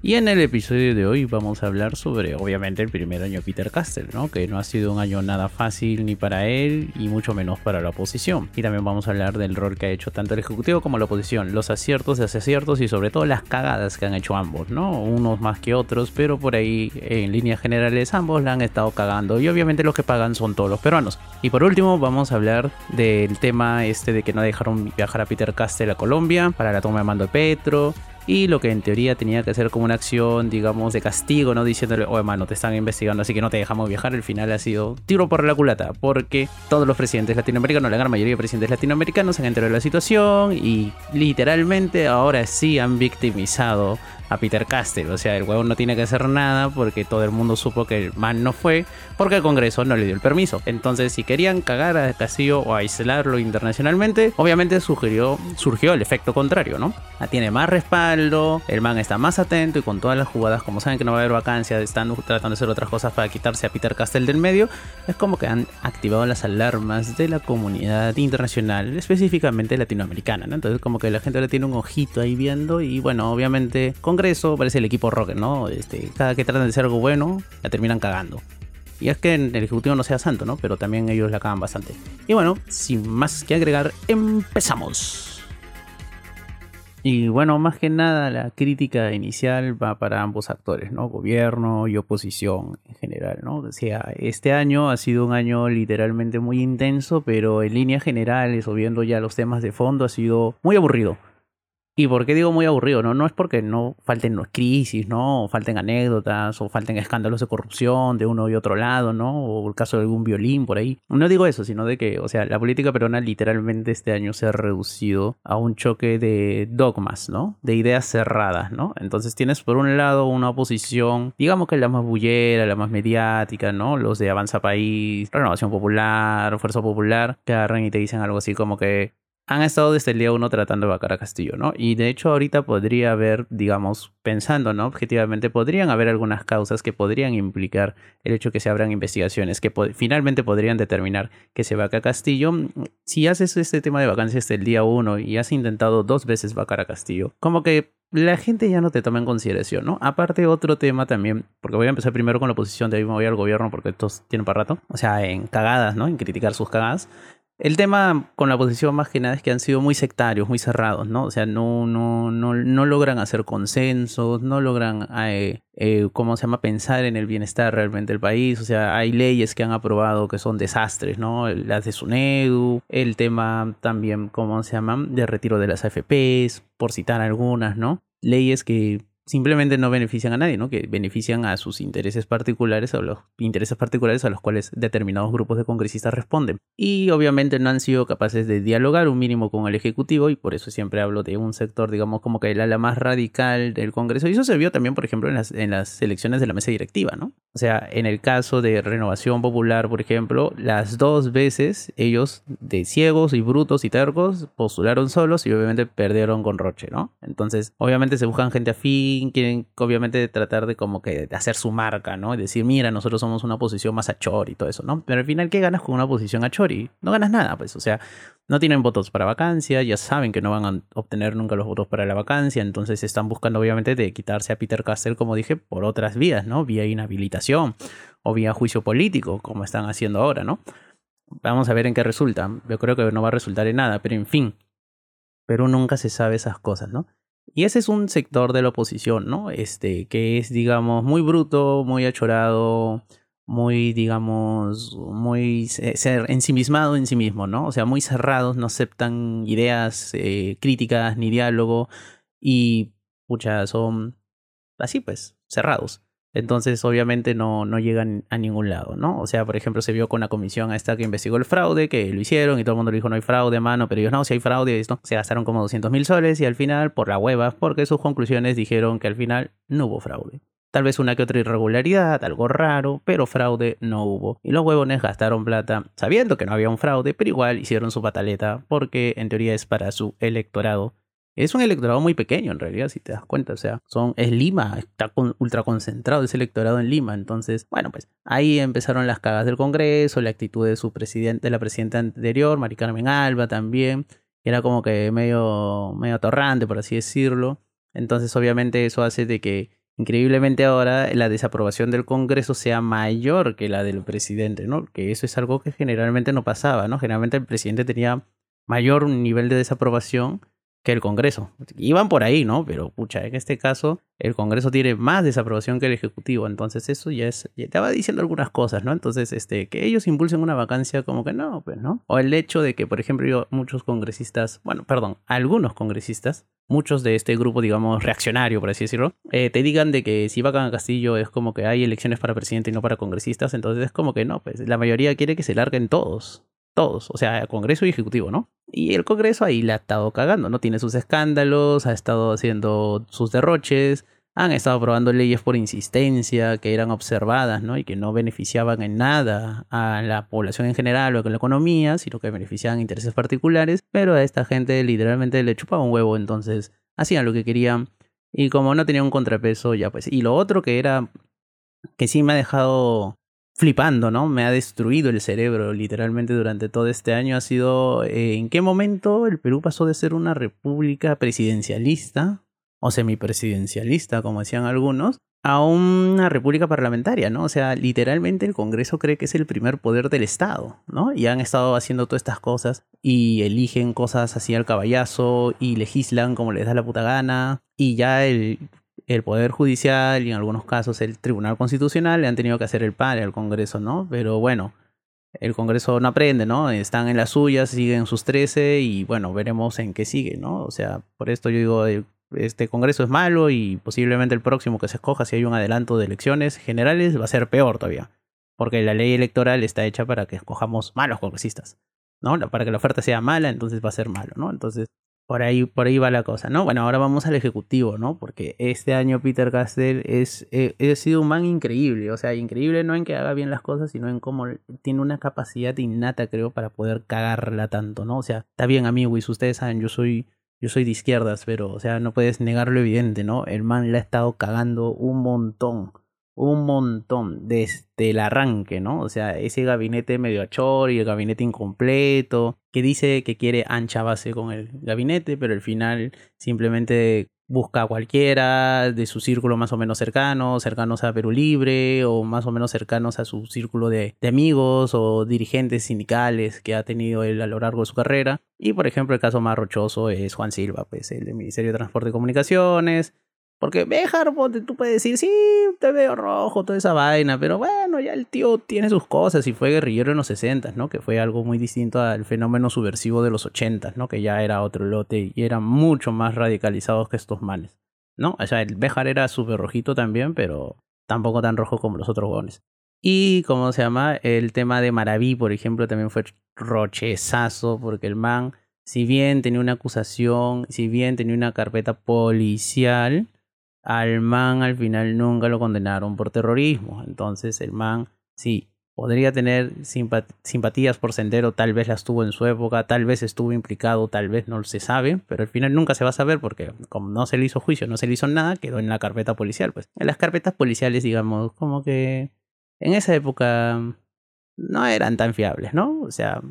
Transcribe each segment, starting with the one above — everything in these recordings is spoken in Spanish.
Y en el episodio de hoy vamos a hablar sobre, obviamente, el primer año de Peter Castell, ¿no? Que no ha sido un año nada fácil ni para él y mucho menos para la oposición. Y también vamos a hablar del rol que ha hecho tanto el Ejecutivo como la oposición, los aciertos, desaciertos y sobre todo las cagadas que han hecho ambos, ¿no? Unos más que otros, pero por ahí, en líneas generales, ambos la han estado cagando. Y obviamente los que pagan son todos los peruanos. Y por último, vamos a hablar del tema este de que no dejaron viajar a Peter Castell a Colombia para la toma de mando de Petro y lo que en teoría tenía que ser como una acción, digamos, de castigo, ¿no? Diciéndole, oh hermano, te están investigando, así que no te dejamos viajar. Al final ha sido tiro por la culata, porque todos los presidentes latinoamericanos, la gran mayoría de presidentes latinoamericanos han enterado de la situación y literalmente ahora sí han victimizado a Peter Castell. O sea, el huevo no tiene que hacer nada porque todo el mundo supo que el man no fue porque el Congreso no le dio el permiso. Entonces, si querían cagar a Castillo o aislarlo internacionalmente, obviamente surgió, surgió el efecto contrario, ¿no? Ah, tiene más respaldo, el man está más atento y con todas las jugadas, como saben que no va a haber vacancia, están tratando de hacer otras cosas para quitarse a Peter Castell del medio, es como que han activado las alarmas de la comunidad internacional, específicamente latinoamericana, ¿no? Entonces, como que la gente le tiene un ojito ahí viendo y bueno, obviamente con Congreso parece el equipo Rocket, ¿no? Este, cada que tratan de hacer algo bueno, la terminan cagando. Y es que en el Ejecutivo no sea santo, ¿no? Pero también ellos la cagan bastante. Y bueno, sin más que agregar, empezamos. Y bueno, más que nada la crítica inicial va para ambos actores, ¿no? Gobierno y oposición en general, ¿no? O sea, este año ha sido un año literalmente muy intenso, pero en líneas generales o viendo ya los temas de fondo ha sido muy aburrido. ¿Y por qué digo muy aburrido? No, no es porque no falten crisis, ¿no? O falten anécdotas, o falten escándalos de corrupción de uno y otro lado, ¿no? O el caso de algún violín por ahí. No digo eso, sino de que, o sea, la política peruana literalmente este año se ha reducido a un choque de dogmas, ¿no? De ideas cerradas, ¿no? Entonces tienes por un lado una oposición, digamos que la más bullera, la más mediática, ¿no? Los de Avanza País, Renovación Popular, Fuerza Popular, que agarran y te dicen algo así como que han estado desde el día uno tratando de vacar a Castillo, ¿no? Y de hecho ahorita podría haber, digamos, pensando, ¿no? Objetivamente, podrían haber algunas causas que podrían implicar el hecho que se abran investigaciones, que finalmente podrían determinar que se vaca a Castillo. Si haces este tema de vacancias desde el día uno y has intentado dos veces vacar a Castillo, como que la gente ya no te toma en consideración, ¿no? Aparte otro tema también, porque voy a empezar primero con la oposición, de ahí me voy al gobierno porque estos tienen para rato, o sea, en cagadas, ¿no? En criticar sus cagadas. El tema con la oposición más que nada es que han sido muy sectarios, muy cerrados, ¿no? O sea, no, no, no, no logran hacer consensos, no logran, eh, eh, ¿cómo se llama?, pensar en el bienestar realmente del país. O sea, hay leyes que han aprobado que son desastres, ¿no? Las de SUNEDU, el tema también, ¿cómo se llama?, de retiro de las AFPs, por citar algunas, ¿no? Leyes que simplemente no benefician a nadie, ¿no? Que benefician a sus intereses particulares o los intereses particulares a los cuales determinados grupos de congresistas responden. Y obviamente no han sido capaces de dialogar un mínimo con el Ejecutivo y por eso siempre hablo de un sector, digamos, como que el ala más radical del Congreso. Y eso se vio también, por ejemplo, en las, en las elecciones de la mesa directiva, ¿no? O sea, en el caso de Renovación Popular, por ejemplo, las dos veces ellos, de ciegos y brutos y tercos, postularon solos y obviamente perdieron con Roche, ¿no? Entonces, obviamente se buscan gente afín quieren obviamente tratar de como que hacer su marca, ¿no? Y decir, mira, nosotros somos una posición más a Chori y todo eso, ¿no? Pero al final, ¿qué ganas con una posición a Chori? No ganas nada, pues, o sea, no tienen votos para vacancia, ya saben que no van a obtener nunca los votos para la vacancia, entonces están buscando obviamente de quitarse a Peter Castell, como dije, por otras vías, ¿no? Vía inhabilitación o vía juicio político, como están haciendo ahora, ¿no? Vamos a ver en qué resulta. Yo creo que no va a resultar en nada, pero en fin. Pero nunca se sabe esas cosas, ¿no? Y ese es un sector de la oposición, ¿no? Este, que es, digamos, muy bruto, muy achorado, muy, digamos, muy ser ensimismado en sí mismo, ¿no? O sea, muy cerrados, no aceptan ideas eh, críticas ni diálogo y, pucha, son así pues, cerrados. Entonces, obviamente, no, no llegan a ningún lado, ¿no? O sea, por ejemplo, se vio con la comisión esta que investigó el fraude, que lo hicieron y todo el mundo le dijo no hay fraude, mano, pero ellos no, si hay fraude, ¿no? se gastaron como 200 mil soles y al final, por la hueva, porque sus conclusiones dijeron que al final no hubo fraude. Tal vez una que otra irregularidad, algo raro, pero fraude no hubo. Y los huevones gastaron plata sabiendo que no había un fraude, pero igual hicieron su pataleta porque en teoría es para su electorado es un electorado muy pequeño en realidad, si te das cuenta. O sea, son, es Lima, está ultra concentrado ese electorado en Lima. Entonces, bueno, pues ahí empezaron las cagas del Congreso, la actitud de su presidente, de la presidenta anterior, Mari Carmen Alba también. Era como que medio, medio atorrante, por así decirlo. Entonces, obviamente, eso hace de que increíblemente ahora la desaprobación del Congreso sea mayor que la del presidente, ¿no? Que eso es algo que generalmente no pasaba, ¿no? Generalmente el presidente tenía mayor nivel de desaprobación que el Congreso. Iban por ahí, ¿no? Pero pucha, en este caso el Congreso tiene más desaprobación que el Ejecutivo, entonces eso ya es, ya va diciendo algunas cosas, ¿no? Entonces, este, que ellos impulsen una vacancia como que no, pues, ¿no? O el hecho de que, por ejemplo, muchos congresistas, bueno, perdón, algunos congresistas, muchos de este grupo, digamos, reaccionario, por así decirlo, eh, te digan de que si vacan a Castillo es como que hay elecciones para presidente y no para congresistas, entonces es como que no, pues la mayoría quiere que se larguen todos todos, o sea, Congreso y Ejecutivo, ¿no? Y el Congreso ahí le ha estado cagando, ¿no? Tiene sus escándalos, ha estado haciendo sus derroches, han estado aprobando leyes por insistencia que eran observadas, ¿no? Y que no beneficiaban en nada a la población en general o a la economía, sino que beneficiaban intereses particulares, pero a esta gente literalmente le chupaba un huevo, entonces hacían lo que querían. Y como no tenía un contrapeso, ya pues. Y lo otro que era, que sí me ha dejado flipando, ¿no? Me ha destruido el cerebro literalmente durante todo este año ha sido eh, en qué momento el Perú pasó de ser una república presidencialista o semipresidencialista, como decían algunos, a una república parlamentaria, ¿no? O sea, literalmente el Congreso cree que es el primer poder del Estado, ¿no? Y han estado haciendo todas estas cosas y eligen cosas así al caballazo y legislan como les da la puta gana y ya el el Poder Judicial y en algunos casos el Tribunal Constitucional le han tenido que hacer el par al Congreso, ¿no? Pero bueno, el Congreso no aprende, ¿no? Están en las suyas, siguen sus 13 y bueno, veremos en qué sigue, ¿no? O sea, por esto yo digo, este Congreso es malo y posiblemente el próximo que se escoja, si hay un adelanto de elecciones generales, va a ser peor todavía. Porque la ley electoral está hecha para que escojamos malos congresistas, ¿no? Para que la oferta sea mala, entonces va a ser malo, ¿no? Entonces, por ahí, por ahí va la cosa, ¿no? Bueno, ahora vamos al ejecutivo, ¿no? Porque este año Peter Castell es, eh, ha sido un man increíble, o sea, increíble no en que haga bien las cosas, sino en cómo tiene una capacidad innata, creo, para poder cagarla tanto, ¿no? O sea, está bien, amigos, ustedes saben, yo soy, yo soy de izquierdas, pero, o sea, no puedes negar lo evidente, ¿no? El man le ha estado cagando un montón un montón desde el arranque, ¿no? O sea, ese gabinete medio achor y el gabinete incompleto, que dice que quiere ancha base con el gabinete, pero al final simplemente busca a cualquiera de su círculo más o menos cercano, cercanos a Perú Libre o más o menos cercanos a su círculo de, de, amigos o dirigentes sindicales que ha tenido él a lo largo de su carrera. Y por ejemplo el caso más rochoso es Juan Silva, pues el del Ministerio de Transporte y Comunicaciones, porque Bejar, tú puedes decir, sí, te veo rojo, toda esa vaina, pero bueno, ya el tío tiene sus cosas y fue guerrillero en los 60, ¿no? Que fue algo muy distinto al fenómeno subversivo de los 80, ¿no? Que ya era otro lote y eran mucho más radicalizados que estos manes, ¿no? O sea, el Bejar era súper rojito también, pero tampoco tan rojo como los otros gones. Y, ¿cómo se llama? El tema de Maraví, por ejemplo, también fue rochezazo, porque el man, si bien tenía una acusación, si bien tenía una carpeta policial, al man al final nunca lo condenaron por terrorismo. Entonces el man sí podría tener simpatías por Sendero, tal vez las tuvo en su época, tal vez estuvo implicado, tal vez no se sabe, pero al final nunca se va a saber porque como no se le hizo juicio, no se le hizo nada, quedó en la carpeta policial. Pues en las carpetas policiales, digamos, como que en esa época no eran tan fiables, ¿no? O sea,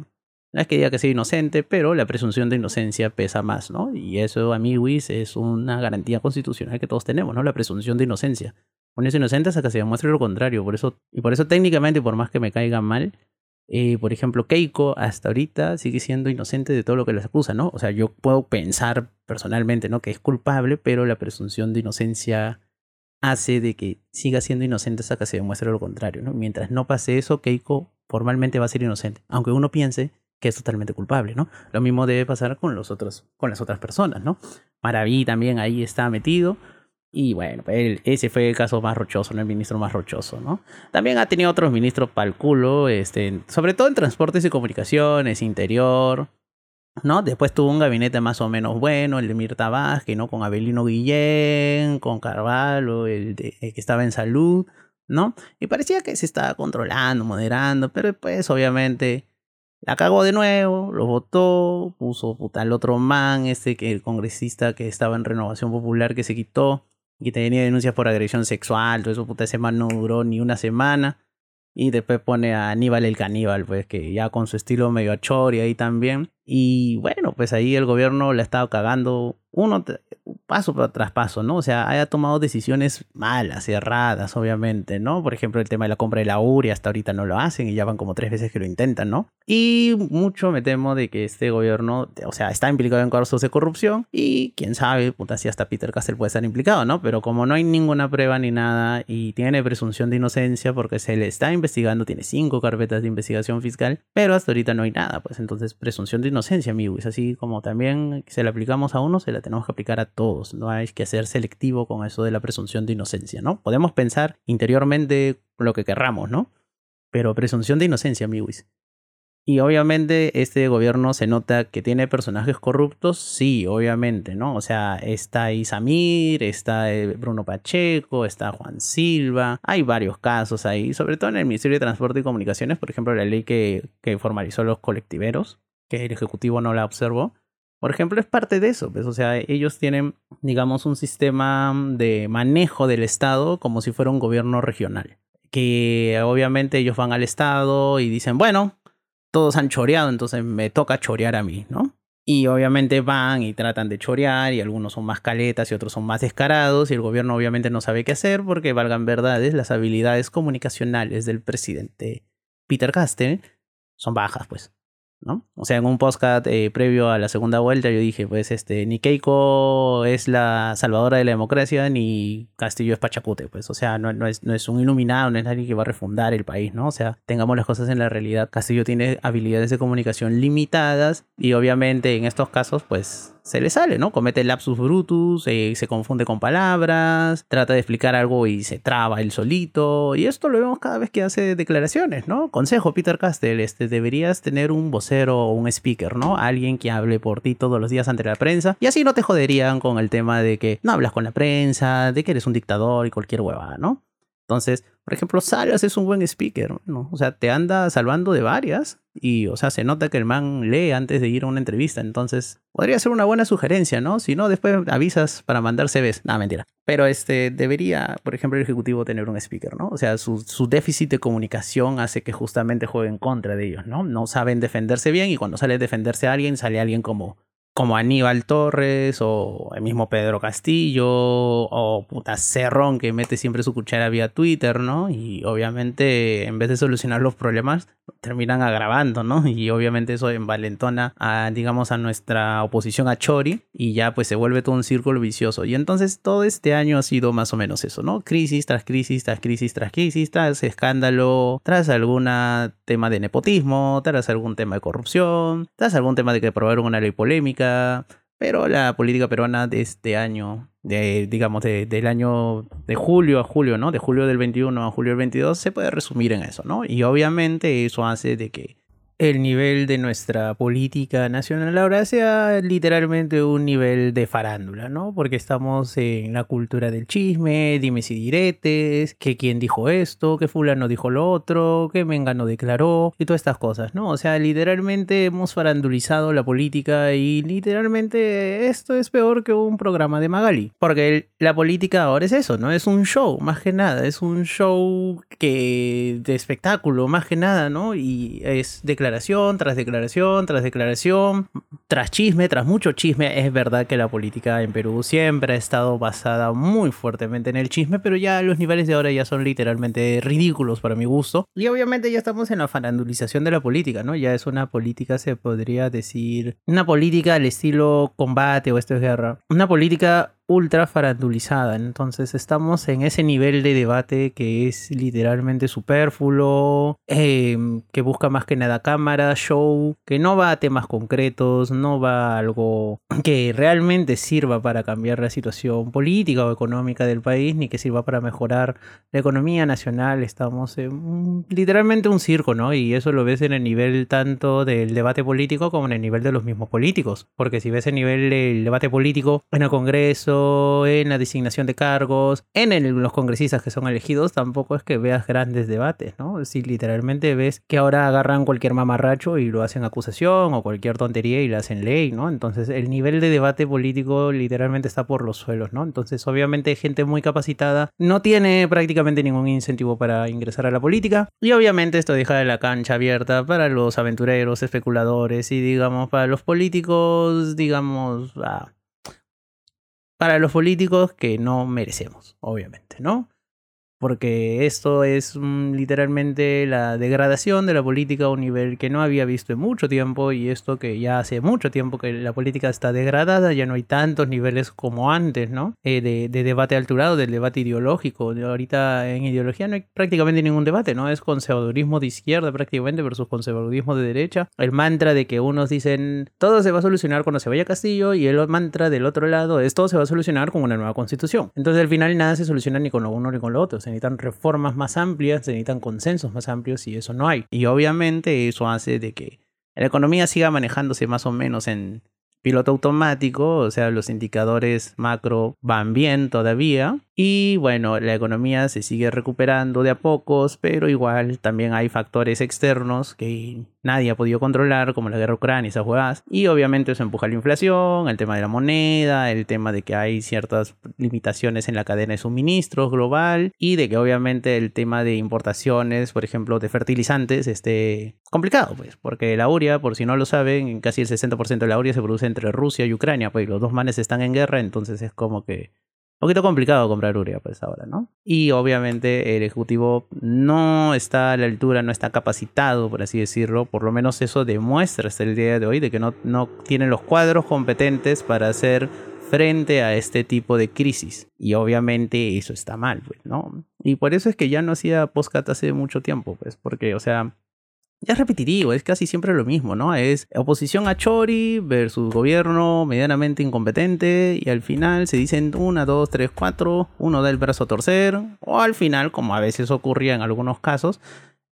no es que diga que sea inocente, pero la presunción de inocencia pesa más, ¿no? Y eso, amiguis, es una garantía constitucional que todos tenemos, ¿no? La presunción de inocencia. Uno es inocente hasta que se demuestre lo contrario. Por eso, y por eso técnicamente, por más que me caiga mal, eh, por ejemplo, Keiko hasta ahorita sigue siendo inocente de todo lo que les acusa, ¿no? O sea, yo puedo pensar personalmente, ¿no? Que es culpable, pero la presunción de inocencia hace de que siga siendo inocente hasta que se demuestre lo contrario, ¿no? Mientras no pase eso, Keiko formalmente va a ser inocente. Aunque uno piense que es totalmente culpable, ¿no? Lo mismo debe pasar con los otros, con las otras personas, ¿no? Maraví también ahí está metido. Y bueno, ese fue el caso más rochoso, ¿no? El ministro más rochoso, ¿no? También ha tenido otros ministros para el culo, este, sobre todo en transportes y comunicaciones, interior, ¿no? Después tuvo un gabinete más o menos bueno, el de Mirta Vázquez, ¿no? Con Abelino Guillén, con Carvalho, el, el que estaba en salud, ¿no? Y parecía que se estaba controlando, moderando, pero pues obviamente la cagó de nuevo, lo votó, puso puta al otro man, este que el congresista que estaba en Renovación Popular que se quitó y tenía denuncias por agresión sexual, todo eso puta ese man no duró ni una semana. Y después pone a Aníbal el caníbal, pues que ya con su estilo medio achori ahí también. Y bueno, pues ahí el gobierno le ha estado cagando uno paso tras paso, ¿no? O sea, haya tomado decisiones malas, erradas, obviamente, ¿no? Por ejemplo, el tema de la compra de la URI, hasta ahorita no lo hacen y ya van como tres veces que lo intentan, ¿no? Y mucho me temo de que este gobierno, o sea, está implicado en casos de corrupción y quién sabe, puta, si hasta Peter Castell puede estar implicado, ¿no? Pero como no hay ninguna prueba ni nada y tiene presunción de inocencia porque se le está investigando, tiene cinco carpetas de investigación fiscal, pero hasta ahorita no hay nada, pues entonces presunción de inocencia, amigo, es así como también se la aplicamos a uno, se la tenemos que aplicar a todos. No hay que ser selectivo con eso de la presunción de inocencia, ¿no? Podemos pensar interiormente lo que querramos, ¿no? Pero presunción de inocencia, amigos. Y obviamente este gobierno se nota que tiene personajes corruptos, sí, obviamente, ¿no? O sea, está Isamir, está eh, Bruno Pacheco, está Juan Silva, hay varios casos ahí, sobre todo en el Ministerio de Transporte y Comunicaciones, por ejemplo, la ley que, que formalizó los colectiveros, que el Ejecutivo no la observó. Por ejemplo, es parte de eso, pues, o sea, ellos tienen, digamos, un sistema de manejo del Estado como si fuera un gobierno regional. Que obviamente ellos van al Estado y dicen, bueno, todos han choreado, entonces me toca chorear a mí, ¿no? Y obviamente van y tratan de chorear y algunos son más caletas y otros son más descarados y el gobierno obviamente no sabe qué hacer porque valgan verdades, las habilidades comunicacionales del presidente Peter Castell son bajas, pues. O sea, en un podcast eh, previo a la segunda vuelta yo dije, pues este, ni Keiko es la salvadora de la democracia, ni Castillo es Pachacute, pues, o sea, no, no, es, no es un iluminado, no es nadie que va a refundar el país, ¿no? O sea, tengamos las cosas en la realidad. Castillo tiene habilidades de comunicación limitadas y obviamente en estos casos, pues, se le sale, ¿no? Comete lapsus brutus, eh, se confunde con palabras, trata de explicar algo y se traba él solito. Y esto lo vemos cada vez que hace declaraciones, ¿no? Consejo, Peter Castell, este, deberías tener un vocero o un speaker, ¿no? Alguien que hable por ti todos los días ante la prensa. Y así no te joderían con el tema de que no hablas con la prensa, de que eres un dictador y cualquier hueva, ¿no? Entonces, por ejemplo, Salas es un buen speaker, ¿no? O sea, te anda salvando de varias y, o sea, se nota que el man lee antes de ir a una entrevista. Entonces, podría ser una buena sugerencia, ¿no? Si no, después avisas para mandar CVs. Nada, mentira. Pero este, debería, por ejemplo, el ejecutivo tener un speaker, ¿no? O sea, su, su déficit de comunicación hace que justamente jueguen en contra de ellos, ¿no? No saben defenderse bien y cuando sale a defenderse a alguien, sale alguien como como Aníbal Torres o el mismo Pedro Castillo o puta Cerrón que mete siempre su cuchara vía Twitter, ¿no? Y obviamente en vez de solucionar los problemas terminan agravando, ¿no? Y obviamente eso envalentona a, digamos, a nuestra oposición a Chori y ya pues se vuelve todo un círculo vicioso. Y entonces todo este año ha sido más o menos eso, ¿no? Crisis tras crisis, tras crisis, tras crisis, tras escándalo, tras algún tema de nepotismo, tras algún tema de corrupción, tras algún tema de que aprobaron una ley polémica. Pero la política peruana de este año, de, digamos, del año de julio a julio, ¿no? De julio del 21 a julio del 22, se puede resumir en eso, ¿no? Y obviamente eso hace de que el nivel de nuestra política nacional ahora sea literalmente un nivel de farándula, ¿no? Porque estamos en la cultura del chisme, dimes y diretes, que quién dijo esto, que fulano dijo lo otro, que Mengano declaró y todas estas cosas, ¿no? O sea, literalmente hemos farandulizado la política y literalmente esto es peor que un programa de Magali, porque la política ahora es eso, ¿no? Es un show, más que nada, es un show que de espectáculo, más que nada, ¿no? Y es declaración declaración tras declaración tras declaración, tras chisme, tras mucho chisme. Es verdad que la política en Perú siempre ha estado basada muy fuertemente en el chisme, pero ya los niveles de ahora ya son literalmente ridículos para mi gusto. Y obviamente ya estamos en la farandulización de la política, ¿no? Ya es una política, se podría decir, una política al estilo combate o esto es guerra. Una política ultra farandulizada. Entonces estamos en ese nivel de debate que es literalmente superfluo, em, que busca más que nada cámara, show, que no va a temas concretos, no va a algo que realmente sirva para cambiar la situación política o económica del país, ni que sirva para mejorar la economía nacional. Estamos en literalmente un circo, ¿no? Y eso lo ves en el nivel tanto del debate político como en el nivel de los mismos políticos. Porque si ves el nivel del debate político en el Congreso, En la designación de cargos, en los congresistas que son elegidos, tampoco es que veas grandes debates, ¿no? Si literalmente ves que ahora agarran cualquier mamarracho y lo hacen acusación o cualquier tontería y lo hacen ley, ¿no? Entonces el nivel de debate político literalmente está por los suelos, ¿no? Entonces obviamente gente muy capacitada no tiene prácticamente ningún incentivo para ingresar a la política y obviamente esto deja la cancha abierta para los aventureros, especuladores y digamos para los políticos, digamos, ah, para los políticos que no merecemos, obviamente, ¿no? Porque esto es mm, literalmente la degradación de la política a un nivel que no había visto en mucho tiempo y esto que ya hace mucho tiempo que la política está degradada, ya no hay tantos niveles como antes, ¿no? Eh, de, de, debate alturado, del debate ideológico. Ahorita en ideología no hay prácticamente ningún debate, ¿no? Es conservadurismo de izquierda prácticamente versus conservadurismo de derecha. El mantra de que unos dicen todo se va a solucionar cuando se vaya a Castillo y el mantra del otro lado es todo se va a solucionar con una nueva constitución. Entonces al final nada se soluciona ni con lo uno ni con lo otro se necesitan reformas más amplias, se necesitan consensos más amplios y eso no hay. Y obviamente eso hace de que la economía siga manejándose más o menos en piloto automático, o sea, los indicadores macro van bien todavía. Y bueno, la economía se sigue recuperando de a pocos, pero igual también hay factores externos que nadie ha podido controlar, como la guerra ucrania y esas. Y obviamente eso empuja la inflación, el tema de la moneda, el tema de que hay ciertas limitaciones en la cadena de suministros global y de que obviamente el tema de importaciones, por ejemplo, de fertilizantes, esté complicado, pues, porque la uria, por si no lo saben, casi el 60% de la uria se produce entre Rusia y Ucrania, pues los dos manes están en guerra, entonces es como que un poquito complicado comprar urea pues ahora, ¿no? Y obviamente el ejecutivo no está a la altura, no está capacitado, por así decirlo, por lo menos eso demuestra hasta el día de hoy de que no, no tienen los cuadros competentes para hacer frente a este tipo de crisis. Y obviamente eso está mal, pues, ¿no? Y por eso es que ya no hacía postcat hace mucho tiempo, pues, porque, o sea, es repetitivo, es casi siempre lo mismo, ¿no? Es oposición a Chori versus gobierno medianamente incompetente y al final se dicen una, dos, tres, cuatro, uno da el brazo a torcer o al final, como a veces ocurría en algunos casos,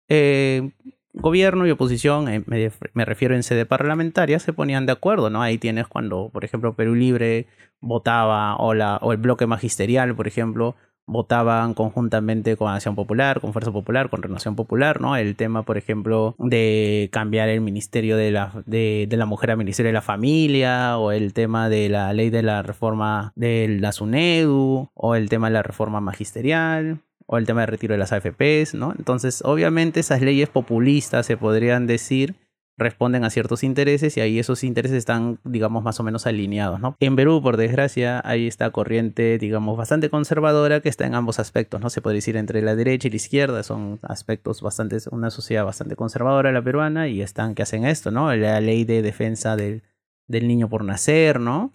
eh, gobierno y oposición, eh, me, refiero en sede parlamentaria, se ponían de acuerdo, ¿no? Ahí tienes cuando, por ejemplo, Perú Libre votaba o, la, o el bloque magisterial, por ejemplo, votaban conjuntamente con Acción Popular, con Fuerza Popular, con Renovación Popular, ¿no? El tema, por ejemplo, de cambiar el Ministerio de la, de, la Mujer al Ministerio de la Familia, o el tema de la ley de la reforma de la SUNEDU, o el tema de la reforma magisterial, o el tema de retiro de las AFPs, ¿no? Entonces, obviamente esas leyes populistas se podrían decir responden a ciertos intereses y ahí esos intereses están, digamos, más o menos alineados, ¿no? En Perú, por desgracia, hay esta corriente, digamos, bastante conservadora que está en ambos aspectos, ¿no? Se puede decir entre la derecha y la izquierda, son aspectos bastante, una sociedad bastante conservadora la peruana y están que hacen esto, ¿no? La ley de defensa del, del niño por nacer, ¿no?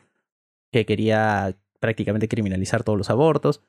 Que quería prácticamente criminalizar todos los abortos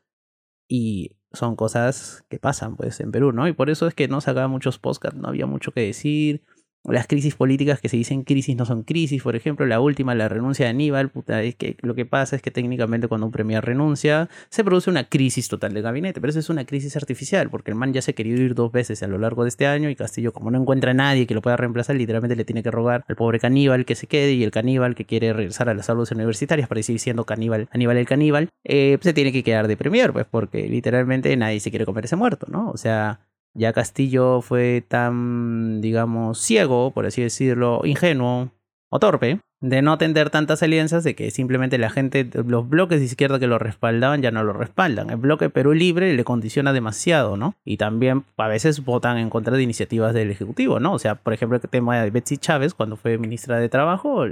y son cosas que pasan, pues, en Perú, ¿no? Y por eso es que no sacaba muchos podcasts, no había mucho que decir las crisis políticas que se dicen crisis no son crisis, por ejemplo, la última, la renuncia de Aníbal, puta, es que lo que pasa es que técnicamente cuando un premier renuncia, se produce una crisis total de gabinete, pero eso es una crisis artificial, porque el man ya se ha querido ir dos veces a lo largo de este año y Castillo, como no encuentra a nadie que lo pueda reemplazar, literalmente le tiene que rogar al pobre caníbal que se quede y el caníbal que quiere regresar a las aulas universitarias para seguir siendo caníbal, Aníbal el caníbal, eh, se tiene que quedar de premier, pues, porque literalmente nadie se quiere comer ese muerto, ¿no? O sea, ya Castillo fue tan, digamos, ciego, por así decirlo, ingenuo o torpe, de no atender tantas alianzas, de que simplemente la gente, los bloques de izquierda que lo respaldaban ya no lo respaldan. El bloque Perú Libre le condiciona demasiado, ¿no? Y también a veces votan en contra de iniciativas del Ejecutivo, ¿no? O sea, por ejemplo, el tema de Betsy Chávez, cuando fue ministra de Trabajo,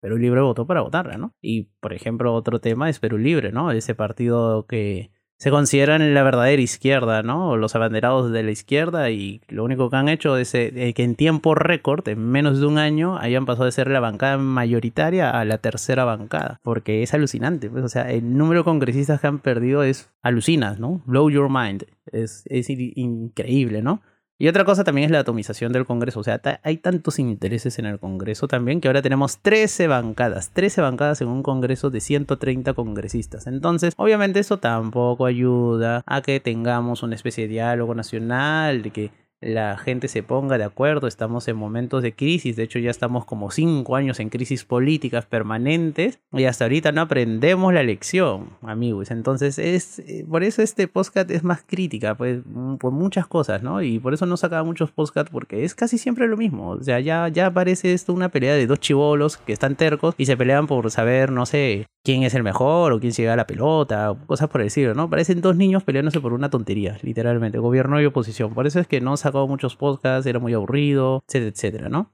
Perú Libre votó para votarla, ¿no? Y, por ejemplo, otro tema es Perú Libre, ¿no? Ese partido que se consideran la verdadera izquierda, ¿no? Los abanderados de la izquierda y lo único que han hecho es eh, que en tiempo récord, en menos de un año, hayan pasado de ser la bancada mayoritaria a la tercera bancada, porque es alucinante, pues, o sea, el número de congresistas que han perdido es alucinas, ¿no? Blow your mind, es, es increíble, ¿no? Y otra cosa también es la atomización del Congreso. O sea, hay tantos intereses en el Congreso también que ahora tenemos 13 bancadas. 13 bancadas en un Congreso de 130 congresistas. Entonces, obviamente eso tampoco ayuda a que tengamos una especie de diálogo nacional, de que la gente se ponga de acuerdo, estamos en momentos de crisis, de hecho ya estamos como cinco años en crisis políticas permanentes y hasta ahorita no aprendemos la lección, amigos. Entonces es eh, por eso este podcast es más crítica, pues mm, por muchas cosas, ¿no? Y por eso no saca muchos podcasts porque es casi siempre lo mismo, o sea, ya, ya parece esto una pelea de dos chivolos que están tercos y se pelean por saber, no sé, quién es el mejor o quién se lleva la pelota, cosas por decirlo, ¿no? Parecen dos niños peleándose por una tontería, literalmente, gobierno y oposición. Por eso es que no sacado muchos podcasts, era muy aburrido, etcétera, etcétera, ¿no?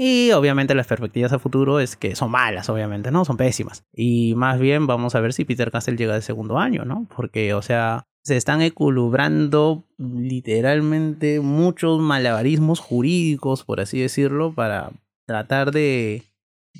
Y obviamente las perspectivas a futuro es que son malas, obviamente, ¿no? Son pésimas. Y más bien vamos a ver si Peter Castell llega de segundo año, ¿no? Porque, o sea, se están equilibrando literalmente muchos malabarismos jurídicos, por así decirlo, para tratar de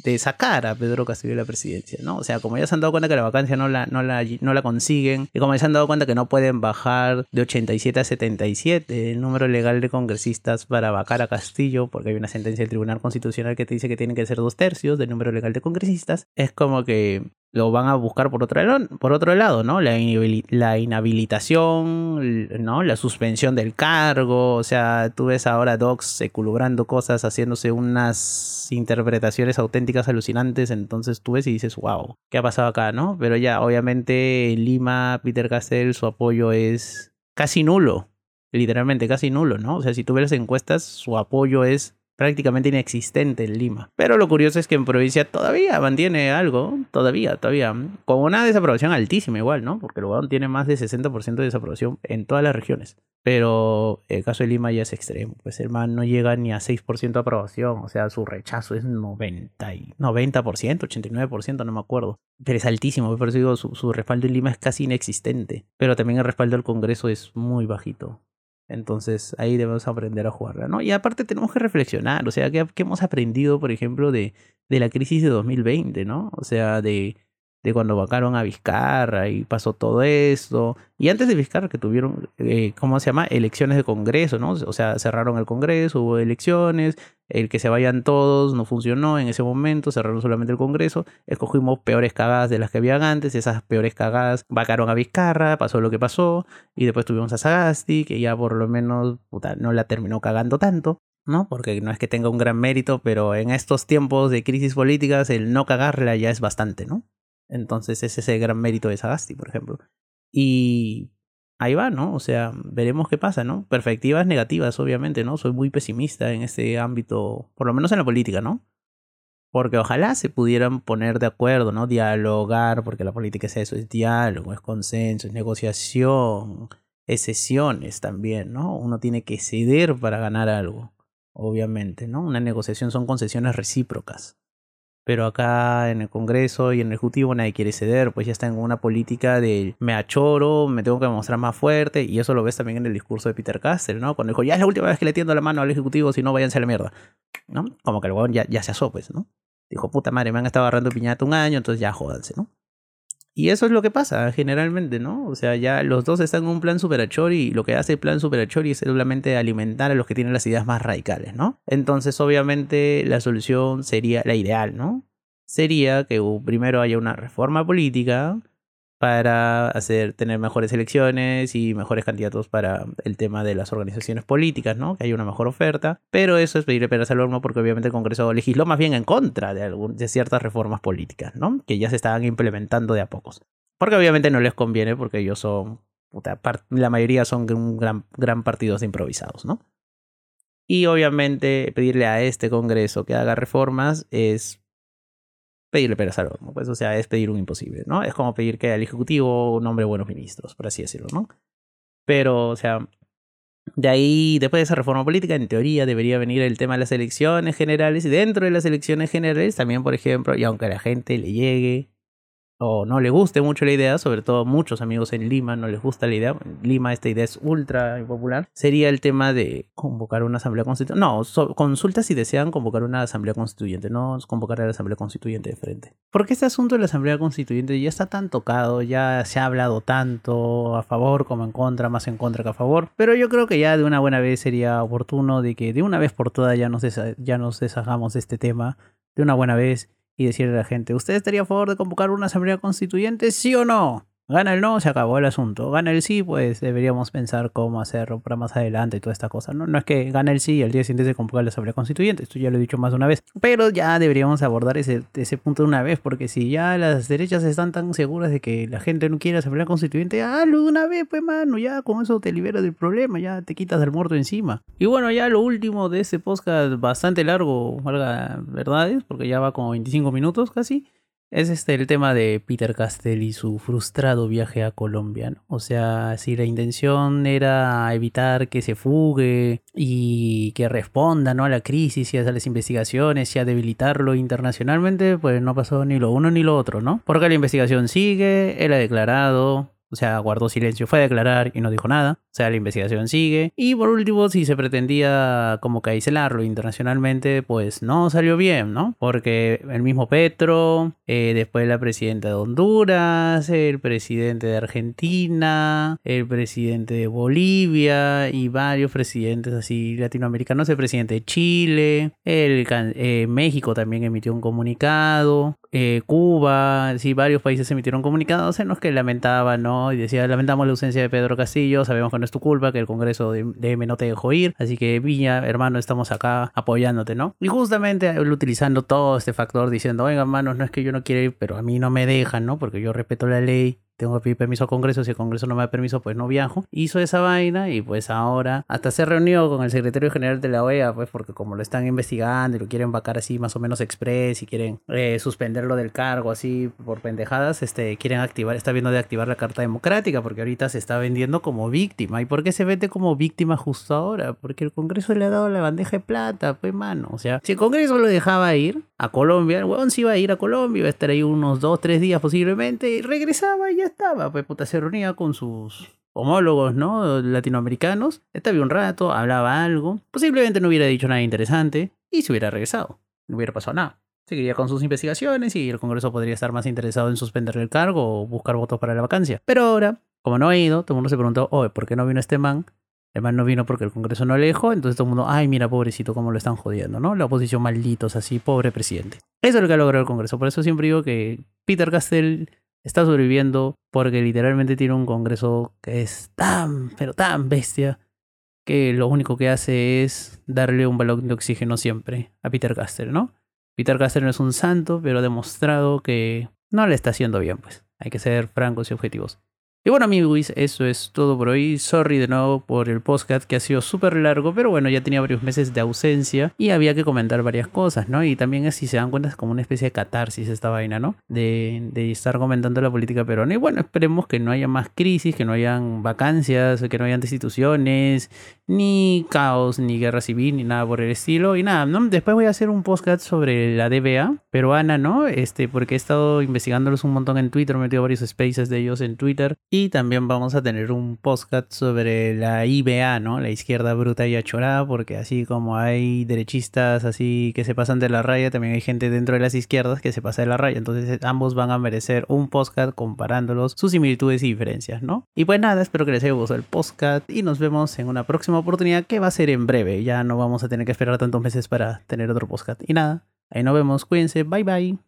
de sacar a Pedro Castillo de la presidencia, ¿no? O sea, como ya se han dado cuenta que la vacancia no la, no la, no la consiguen, y como ya se han dado cuenta que no pueden bajar de 87 a 77 el número legal de congresistas para vacar a Castillo, porque hay una sentencia del Tribunal Constitucional que te dice que tienen que ser dos tercios del número legal de congresistas, es como que lo van a buscar por otro, por otro lado, ¿no? La, inhabilitación, ¿no? La suspensión del cargo, o sea, tú ves ahora Docs equilibrando cosas, haciéndose unas interpretaciones auténticas alucinantes, entonces tú ves y dices, wow, ¿qué ha pasado acá, no? Pero ya, obviamente, en Lima, Peter Castell, su apoyo es casi nulo, literalmente casi nulo, ¿no? O sea, si tú ves las encuestas, su apoyo es prácticamente inexistente en Lima. Pero lo curioso es que en provincia todavía mantiene algo, todavía, todavía, con una desaprobación altísima igual, ¿no? Porque el tiene más de 60% de desaprobación en todas las regiones. Pero el caso de Lima ya es extremo, pues el man no llega ni a 6% de aprobación, o sea, su rechazo es 90, y, 90%, 89%, no me acuerdo. Pero es altísimo, por eso digo, su, su respaldo en Lima es casi inexistente. Pero también el respaldo al Congreso es muy bajito. Entonces ahí debemos aprender a jugarla, ¿no? Y aparte tenemos que reflexionar, o sea, ¿qué, hemos aprendido, por ejemplo, de, de la crisis de 2020, ¿no? O sea, de, cuando vacaron a Vizcarra y pasó todo esto. Y antes de Vizcarra que tuvieron, eh, ¿cómo se llama? Elecciones de Congreso, ¿no? O sea, cerraron el Congreso, hubo elecciones, el que se vayan todos no funcionó en ese momento, cerraron solamente el Congreso, escogimos peores cagadas de las que habían antes, esas peores cagadas vacaron a Vizcarra, pasó lo que pasó, y después tuvimos a Sagasti, que ya por lo menos no la terminó cagando tanto. ¿no? Porque no es que tenga un gran mérito, pero en estos tiempos de crisis políticas el no cagarla ya es bastante, ¿no? Entonces ese es el gran mérito de Sagasti, por ejemplo. Y ahí va, ¿no? O sea, veremos qué pasa, ¿no? Perspectivas negativas, obviamente, ¿no? Soy muy pesimista en este ámbito, por lo menos en la política, ¿no? Porque ojalá se pudieran poner de acuerdo, ¿no? Dialogar, porque la política es eso, es diálogo, es consenso, es negociación, es sesiones también, ¿no? Uno tiene que ceder para ganar algo, obviamente, ¿no? Una negociación son concesiones recíprocas pero acá en el Congreso y en el Ejecutivo nadie quiere ceder, pues ya está en una política de me achoro, me tengo que mostrar más fuerte, y eso lo ves también en el discurso de Peter Castell, ¿no? Cuando dijo, ya es la última vez que le tiendo la mano al Ejecutivo, si no, váyanse a la mierda, ¿no? Como que el huevón ya, ya se asó, pues, ¿no? Dijo, puta madre, me han estado agarrando piñata un año, entonces ya jódanse, ¿no? Y eso es lo que pasa generalmente, ¿no? O sea, ya los dos están en un plan superachori y lo que hace el plan superachori es solamente alimentar a los que tienen las ideas más radicales, ¿no? Entonces, obviamente, la solución sería la ideal, ¿no? Sería que primero haya una reforma política para hacer tener mejores elecciones y mejores candidatos para el tema de las organizaciones políticas, ¿no? Que haya una mejor oferta, pero eso es pedirle peras al horno porque obviamente el Congreso legisló más bien en contra de, de ciertas reformas políticas, ¿no? Que ya se estaban implementando de a pocos. Porque obviamente no les conviene porque ellos son, la mayoría son gran, gran partidos de improvisados, ¿no? Y obviamente pedirle a este Congreso que haga reformas es pedirle peras al horno, pues, o sea, es pedir un imposible, ¿no? Es como pedir que al Ejecutivo nombre buenos ministros, por así decirlo, ¿no? Pero, o sea, de ahí, después de esa reforma política, en teoría debería venir el tema de las elecciones generales y dentro de las elecciones generales también, por ejemplo, y aunque a la gente le llegue o no le guste mucho la idea, sobre todo muchos amigos en Lima no les gusta la idea, en Lima esta idea es ultra impopular, sería el tema de convocar una asamblea constituyente. No, consulta si desean convocar una asamblea constituyente, no convocar a la asamblea constituyente de frente. Porque este asunto de la asamblea constituyente ya está tan tocado, ya se ha hablado tanto a favor como en contra, más en contra que a favor, pero yo creo que ya de una buena vez sería oportuno de que de una vez por todas ya nos, ya nos deshagamos de este tema, de una buena vez y decirle a la gente, ¿usted estaría a favor de convocar una asamblea constituyente, sí o no? Gana el no, se acabó el asunto. Gana el sí, pues deberíamos pensar cómo hacerlo para más adelante y toda esta cosa. No, no es que gana el sí y el día siguiente se convoca la Asamblea Constituyente. Esto ya lo he dicho más de una vez. Pero ya deberíamos abordar ese, ese punto de una vez, porque si ya las derechas están tan seguras de que la gente no quiere Asamblea Constituyente, hazlo de una vez, pues mano, ya con eso te liberas del problema, ya te quitas del muerto encima. Y bueno, ya lo último de este podcast bastante largo, valga verdades, porque ya va como 25 minutos casi es este el tema de Peter Castell y su frustrado viaje a Colombia. O sea, si la intención era evitar que se fugue y que responda ¿no? a la crisis y a las investigaciones y a debilitarlo internacionalmente, pues no pasó ni lo uno ni lo otro, ¿no? Porque la investigación sigue, él ha declarado, o sea, guardó silencio, fue a declarar y no dijo nada. O sea, la investigación sigue. Y por último, si se pretendía como que aislarlo internacionalmente, pues no salió bien, ¿no? Porque el mismo Petro, eh, después la presidenta de Honduras, el presidente de Argentina, el presidente de Bolivia y varios presidentes así latinoamericanos, el presidente de Chile, el, eh, México también emitió un comunicado. Eh, Cuba, sí, varios países emitieron comunicados en los que lamentaban, ¿no? Y decía, lamentamos la ausencia de Pedro Castillo, sabemos que no es tu culpa, que el Congreso de, M no te dejó ir, así que Viña, hermano, estamos acá apoyándote, ¿no? Y justamente él utilizando todo este factor diciendo, oiga, hermanos, no es que yo no quiera ir, pero a mí no me dejan, ¿no? Porque yo respeto la ley, tengo que pedir permiso al Congreso, si el Congreso no me da permiso, pues no viajo. Hizo esa vaina y pues ahora hasta se reunió con el secretario general de la OEA, pues porque como lo están investigando y lo quieren vacar así más o menos express y quieren eh, suspenderlo del cargo así por pendejadas, este, quieren activar, está viendo de activar la Carta Democrática porque ahorita se está vendiendo como víctima. ¿Y por qué se vende como víctima justo ahora? Porque el Congreso le ha dado la bandeja de plata, pues mano. O sea, si el Congreso lo dejaba ir a Colombia, el huevón sí iba a ir a Colombia, iba a estar ahí unos dos, tres días posiblemente y regresaba y ya estaba, pues puta, se reunía con sus homólogos, ¿no? Latinoamericanos, estaba un rato, hablaba algo, posiblemente no hubiera dicho nada interesante y se hubiera regresado, no hubiera pasado nada. Seguiría con sus investigaciones y el Congreso podría estar más interesado en suspenderle el cargo o buscar votos para la vacancia. Pero ahora, como no ha ido, todo el mundo se preguntó, oye, ¿por qué no vino este man? El man no vino porque el Congreso no le dejó, entonces todo el mundo, ay, mira, pobrecito, cómo lo están jodiendo, ¿no? La oposición malditos, así, pobre presidente. Eso es lo que ha logrado el Congreso. Por eso siempre digo que Peter Castell está sobreviviendo porque literalmente tiene un Congreso que es tan, pero tan bestia que lo único que hace es darle un balón de oxígeno siempre a Peter Castell, ¿no? Peter Castell no es un santo, pero ha demostrado que no le está haciendo bien, pues. Hay que ser francos y objetivos. Y bueno amigos, eso es todo por hoy. Sorry de nuevo por el podcast que ha sido súper largo, pero bueno, ya tenía varios meses de ausencia y había que comentar varias cosas, ¿no? Y también si se dan cuenta es como una especie de catarsis esta vaina, ¿no? De, de estar comentando la política peruana. Y bueno, esperemos que no haya más crisis, que no hayan vacancias, que no hayan destituciones, ni caos, ni guerra civil, ni nada por el estilo. Y nada, ¿no? Después voy a hacer un podcast sobre la DBA peruana, ¿no? Este, porque he estado investigándolos un montón en Twitter, he metido varios spaces de ellos en Twitter. Y también vamos a tener un podcast sobre la IBA, ¿no? La izquierda bruta y achorada, porque así como hay derechistas así que se pasan de la raya, también hay gente dentro de las izquierdas que se pasa de la raya. Entonces ambos van a merecer un podcast comparándolos, sus similitudes y diferencias, ¿no? Y pues nada, espero que les haya gustado el podcast y nos vemos en una oportunidad que va a ser en breve. Ya no vamos a tener que esperar tantos meses para tener otro podcast. Y nada, ahí nos vemos, cuídense, bye bye.